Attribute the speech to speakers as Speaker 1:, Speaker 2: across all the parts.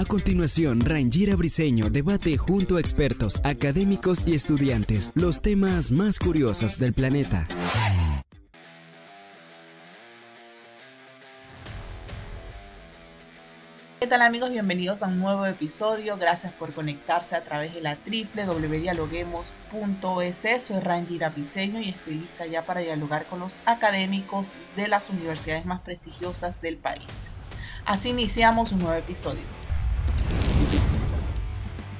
Speaker 1: A continuación, Rangira Briseño debate junto a expertos, académicos y estudiantes los temas más curiosos del planeta.
Speaker 2: ¿Qué tal amigos? Bienvenidos a un nuevo episodio. Gracias por conectarse a través de la www.dialoguemos.es. Soy Rangira Briseño y estoy lista ya para dialogar con los académicos de las universidades más prestigiosas del país. Así iniciamos un nuevo episodio.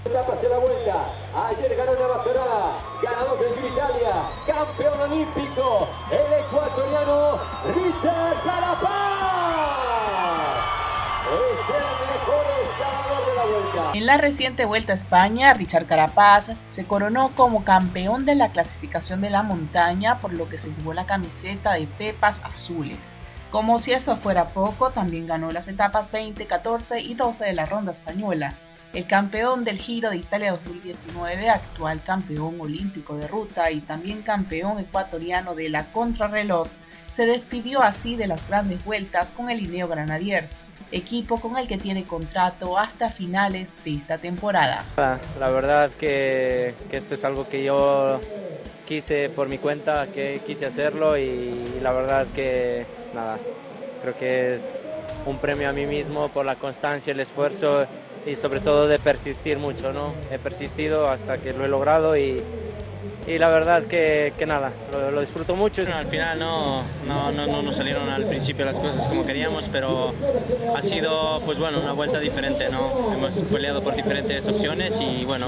Speaker 3: Etapa hacia la vuelta. Ayer ganó la Bastorada, ganador del Giro Italia, campeón olímpico, el ecuatoriano Richard Carapaz. Es el mejor escalador de la vuelta.
Speaker 2: En la reciente Vuelta a España, Richard Carapaz se coronó como campeón de la clasificación de la montaña, por lo que se llevó la camiseta de Pepas Azules. Como si eso fuera poco, también ganó las etapas 20, 14 y 12 de la ronda española. El campeón del Giro de Italia 2019, actual campeón olímpico de ruta y también campeón ecuatoriano de la contrarreloj, se despidió así de las grandes vueltas con el Lineo Granadiers, equipo con el que tiene contrato hasta finales de esta temporada.
Speaker 4: La verdad que, que esto es algo que yo quise por mi cuenta, que quise hacerlo y la verdad que nada, creo que es un premio a mí mismo por la constancia, el esfuerzo y sobre todo de persistir mucho, ¿no? He persistido hasta que lo he logrado y, y la verdad que, que nada, lo, lo, disfruto mucho.
Speaker 5: Al final no, no, no, no, nos salieron al principio las cosas como queríamos, pero ha sido pues bueno, una vuelta diferente, ¿no? Hemos peleado por diferentes opciones y bueno,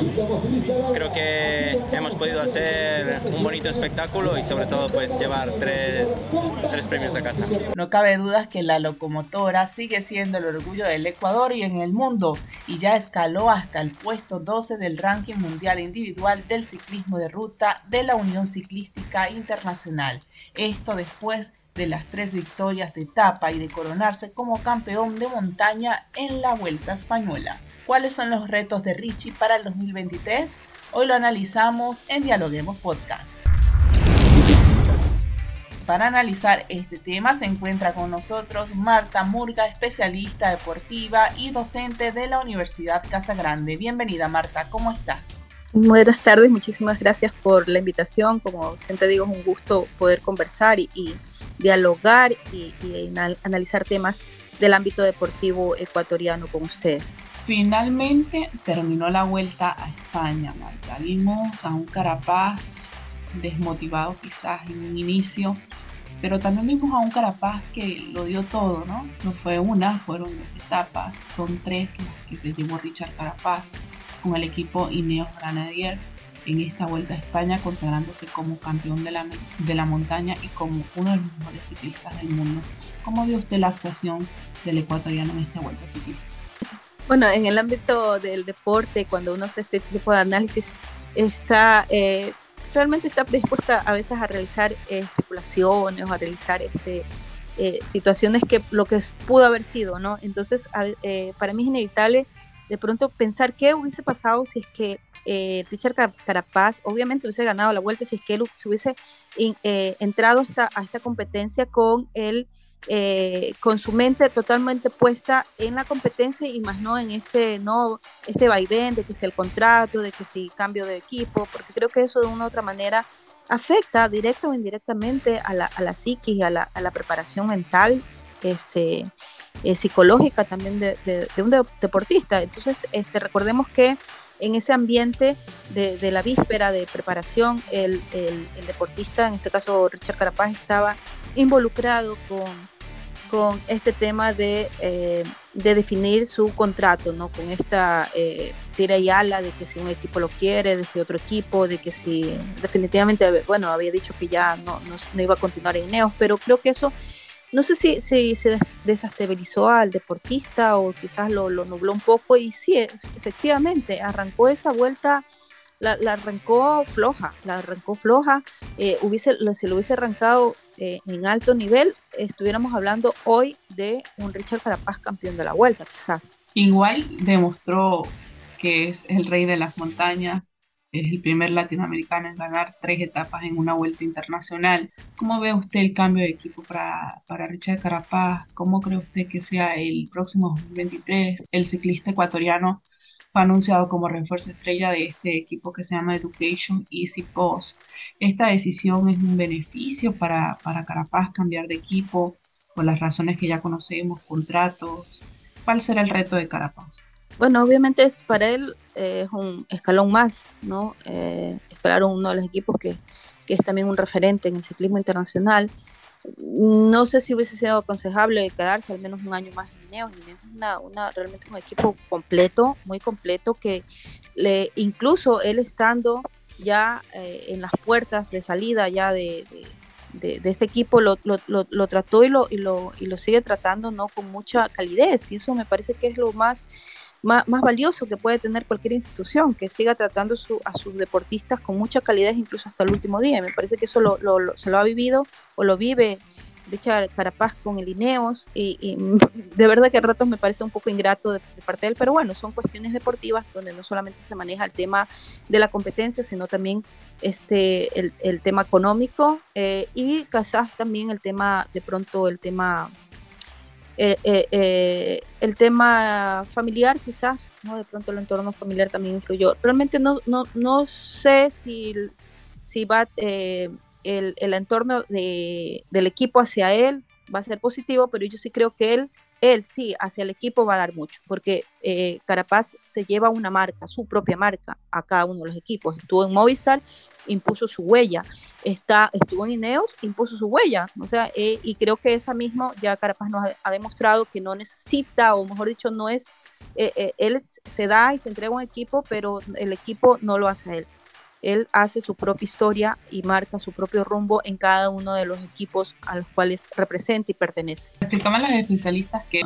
Speaker 5: creo que hemos podido hacer un bonito espectáculo y sobre todo pues llevar tres, tres premios a casa.
Speaker 2: No cabe duda que la locomotora sigue siendo el orgullo del Ecuador y en el mundo y ya escaló hasta el puesto 12 del ranking mundial individual del ciclismo de ruta de la Unión Ciclística Internacional. Esto después de las tres victorias de etapa y de coronarse como campeón de montaña en la Vuelta Española. ¿Cuáles son los retos de Richie para el 2023? Hoy lo analizamos en Dialoguemos Podcast. Para analizar este tema se encuentra con nosotros Marta Murga, especialista deportiva y docente de la Universidad Casa Grande. Bienvenida Marta, ¿cómo estás?
Speaker 6: Buenas tardes, muchísimas gracias por la invitación. Como siempre digo, es un gusto poder conversar y, dialogar y, y, analizar temas del ámbito deportivo ecuatoriano con ustedes.
Speaker 2: Finalmente terminó la vuelta a España, Marta. Vimos a un Carapaz desmotivado quizás en un inicio, pero también vimos a un Carapaz que lo dio todo, ¿no? No fue una, fueron dos etapas, son tres que, que se llevó Richard Carapaz con el equipo Ineos Granadiers en esta Vuelta a España, consagrándose como campeón de la, de la montaña y como uno de los mejores ciclistas del mundo. ¿Cómo vio usted la actuación del ecuatoriano en esta Vuelta ciclista?
Speaker 6: Bueno, en el ámbito del deporte, cuando uno hace este tipo de análisis, está eh, realmente está predispuesta a veces a realizar eh, especulaciones o a realizar este, eh, situaciones que lo que pudo haber sido, ¿no? Entonces, eh, para mí es inevitable de pronto pensar qué hubiese pasado si es que eh, Richard Carapaz obviamente hubiese ganado la vuelta, si es que él se hubiese eh, entrado hasta, a esta competencia con el eh, con su mente totalmente puesta en la competencia y más no en este no este vaivén de que si el contrato, de que si cambio de equipo, porque creo que eso de una u otra manera afecta directa o indirectamente a la, a la psiquis, a la, a la preparación mental este, eh, psicológica también de, de, de, un deportista. Entonces, este, recordemos que en ese ambiente de, de la víspera de preparación, el, el, el, deportista, en este caso Richard Carapaz, estaba involucrado con, con este tema de, eh, de definir su contrato, ¿no? con esta eh, tira y ala de que si un equipo lo quiere, de si otro equipo, de que si definitivamente, bueno, había dicho que ya no, no, no iba a continuar en Ineos, pero creo que eso no sé si, se desestabilizó al deportista o quizás lo, nubló un poco y sí, efectivamente, arrancó esa vuelta, la, arrancó floja, la arrancó floja, eh, hubiese, si lo hubiese arrancado eh, en alto nivel, estuviéramos hablando hoy de un Richard Carapaz campeón de la vuelta, quizás.
Speaker 7: Igual demostró que es el rey de las montañas, es el primer latinoamericano en ganar tres etapas en una vuelta internacional. ¿Cómo ve usted el cambio de equipo para, para Richard Carapaz? ¿Cómo cree usted que sea el próximo 2023? El ciclista ecuatoriano fue anunciado como refuerzo estrella de este equipo que se llama Education Easy Post. ¿Esta decisión es un beneficio para, para Carapaz cambiar de equipo por las razones que ya conocemos, contratos? ¿Cuál será el reto de Carapaz?
Speaker 6: Bueno, obviamente es para él eh, es un escalón más, ¿no? Eh, escalar uno de los equipos que, que, es también un referente en el ciclismo internacional. No sé si hubiese sido aconsejable quedarse al menos un año más en Ineos. Ineos es una, una, realmente un equipo completo, muy completo, que le, incluso él estando ya eh, en las puertas de salida ya de, de, este equipo lo, lo, lo, lo, trató y lo, y, lo, y lo sigue tratando no con mucha calidez y eso me parece que es lo más más, valioso que puede tener cualquier institución, que siga tratando a sus deportistas con mucha calidad incluso hasta el último día. Me parece que eso lo, se lo ha vivido o lo vive Richard Carapaz con el Ineos y, de verdad que a ratos me parece un poco ingrato de, parte de él, pero bueno, son cuestiones deportivas donde no solamente se maneja el tema de la competencia, sino también este, el, el tema económico eh, y quizás también el tema, de pronto el tema eh, eh, eh, el tema familiar quizás, ¿no? De pronto el entorno familiar también influyó. Realmente no, no, no sé si, si va el, el, entorno de, del equipo hacia él va a ser positivo, pero yo sí creo que él, él sí, hacia el equipo va a dar mucho, porque Carapaz se lleva una marca, su propia marca, a cada uno de los equipos. Estuvo en Movistar impuso su huella. Está, estuvo en Ineos, impuso su huella. O sea, eh, y creo que esa misma ya Carapaz nos ha, demostrado que no necesita, o mejor dicho, no es, eh, eh, él se da y se entrega un equipo, pero el equipo no lo hace a él él hace su propia historia y marca su propio rumbo en cada uno de los equipos a los cuales representa y pertenece.
Speaker 7: Explicaban las especialistas que,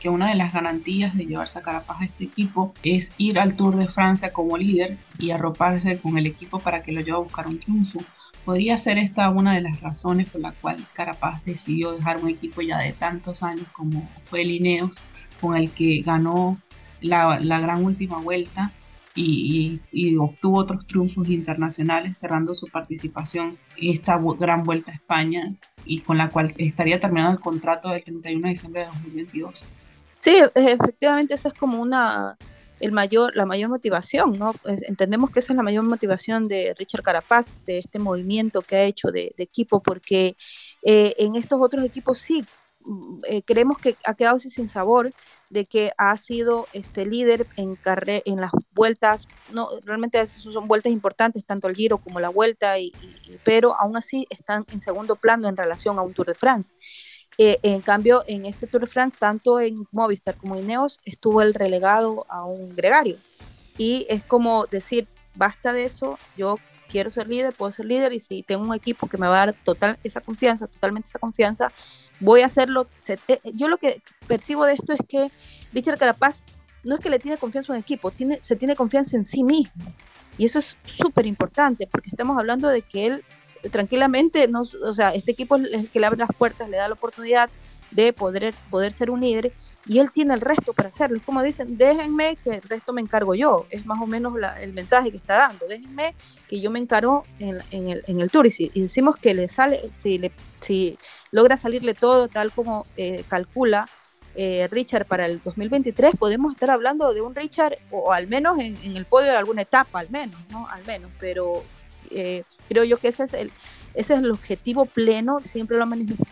Speaker 7: que una de las garantías de llevarse a Carapaz a este equipo es ir al Tour de Francia como líder y arroparse con el equipo para que lo lleve a buscar un triunfo. Podría ser esta una de las razones por la cual Carapaz decidió dejar un equipo ya de tantos años como fue el Ineos, con el que ganó la, la gran última vuelta y, obtuvo otros triunfos internacionales, cerrando su participación en esta gran vuelta a España y con la cual estaría terminando el contrato del 31 de diciembre de 2022.
Speaker 6: Sí, efectivamente esa es como una el mayor, la mayor motivación, ¿no? Entendemos que esa es la mayor motivación de Richard Carapaz, de este movimiento que ha hecho de, equipo, porque eh, en estos otros equipos sí eh, creemos que ha quedado sin sabor de que ha sido este líder en en las vueltas, no realmente son vueltas importantes, tanto el Giro como la Vuelta, y, pero aún así están en segundo plano en relación a un Tour de France. Eh, en cambio, en este Tour de France, tanto en Movistar como en Ineos, estuvo el relegado a un gregario. Y es como decir, basta de eso, yo quiero ser líder, puedo ser líder, y si tengo un equipo que me va a dar total esa confianza, totalmente esa confianza, voy a hacerlo. Eh, yo lo que percibo de esto es que Richard Carapaz no es que le tiene confianza a un equipo, tiene, se tiene confianza en sí mismo. Y eso es súper importante porque estamos hablando de que él tranquilamente, no, o sea, este equipo es el que le abre las puertas, le da la oportunidad de poder, poder ser un líder y él tiene el resto para hacerlo. Es como dicen, déjenme que el resto me encargo yo. Es más o menos el mensaje que está dando. Déjenme que yo me encargo en, el, en el, tour. Y si decimos que le sale, si, le, si logra salirle todo tal como eh, calcula eh, Richard para el 2023, podemos estar hablando de un Richard, o, al menos en, en, el podio de alguna etapa, al menos, ¿no? Al menos, pero eh, creo yo que ese es el ese es el objetivo pleno, siempre lo ha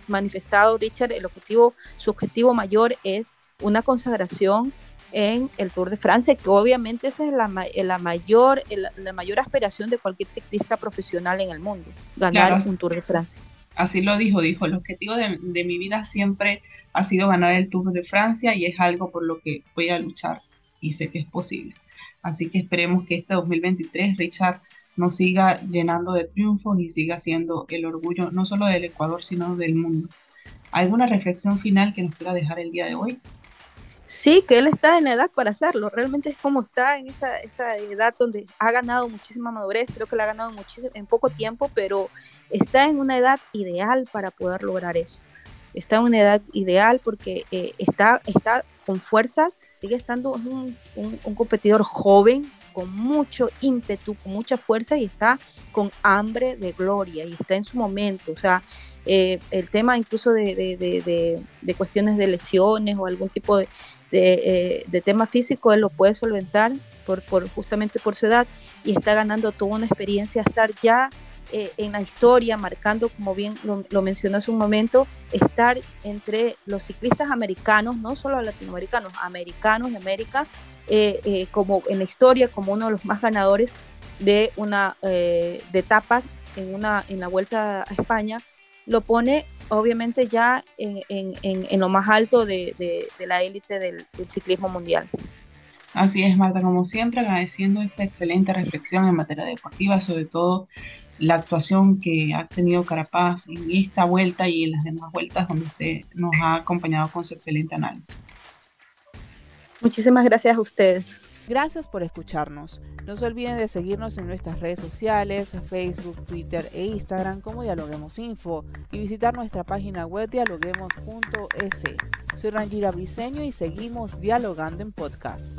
Speaker 6: manifestado Richard, el objetivo, su objetivo mayor es una consagración en el Tour de Francia, que obviamente esa es la, la mayor, la, mayor aspiración de cualquier ciclista profesional en el mundo, ganar un Tour de Francia.
Speaker 7: Así lo dijo, dijo, el objetivo de, de, mi vida siempre ha sido ganar el Tour de Francia y es algo por lo que voy a luchar y sé que es posible. Así que esperemos que este 2023 Richard nos siga llenando de triunfos y siga siendo el orgullo no solo del Ecuador, sino del mundo. ¿Alguna reflexión final que nos quiera dejar el día de hoy?
Speaker 6: Sí, que él está en edad para hacerlo. Realmente es como está en esa, esa edad donde ha ganado muchísima madurez. Creo que la ha ganado muchísimo, en poco tiempo, pero está en una edad ideal para poder lograr eso. Está en una edad ideal porque eh, está, está con fuerzas, sigue estando un, un, competidor joven, con mucho ímpetu, con mucha fuerza y está con hambre de gloria y está en su momento. O sea, eh, el tema incluso de, de, de, cuestiones de lesiones o algún tipo de, eh, de, tema físico, él lo puede solventar por, por, justamente por su edad y está ganando toda una experiencia, estar ya eh, en la historia, marcando, como bien lo, mencionó hace un momento, estar entre los ciclistas americanos, no solo latinoamericanos, americanos de América, eh, como en la historia, como uno de los más ganadores de, una, de etapas en, una, en la Vuelta a España, lo pone obviamente ya en, en, en, lo más alto de, de, la élite del, del, ciclismo mundial.
Speaker 7: Así es, Marta, como siempre, agradeciendo esta excelente reflexión en materia deportiva, sobre todo la actuación que ha tenido Carapaz en esta vuelta y en las demás vueltas donde usted nos ha acompañado con su excelente análisis.
Speaker 6: Muchísimas gracias a ustedes.
Speaker 7: Gracias por escucharnos. No se olviden de seguirnos en nuestras redes sociales, Facebook, Twitter e Instagram como Dialoguemos Info y visitar nuestra página web dialoguemos.es. Soy Rangira Briseño y seguimos dialogando en podcast.